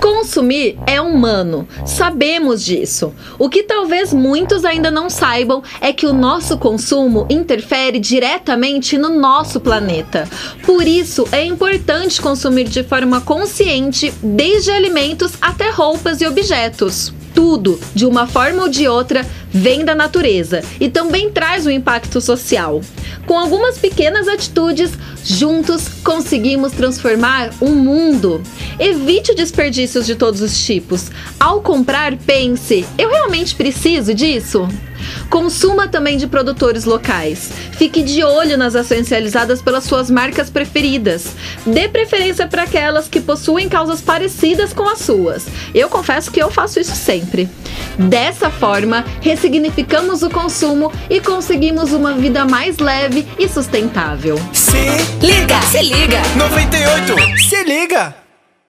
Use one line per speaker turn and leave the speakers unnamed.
Consumir é humano, sabemos disso. O que talvez muitos ainda não saibam é que o nosso consumo interfere diretamente no nosso planeta. Por isso, é importante consumir de forma consciente, desde alimentos até roupas e objetos. Tudo, de uma forma ou de outra, vem da natureza e também traz um impacto social. Com algumas pequenas atitudes, juntos conseguimos transformar o mundo. Evite desperdícios de todos os tipos. Ao comprar, pense: eu realmente preciso disso? Consuma também de produtores locais. Fique de olho nas ações realizadas pelas suas marcas preferidas. Dê preferência para aquelas que possuem causas parecidas com as suas. Eu confesso que eu faço isso sempre. Dessa forma, ressignificamos o consumo e conseguimos uma vida mais leve e sustentável.
Se
Liga, se liga.
98, se liga!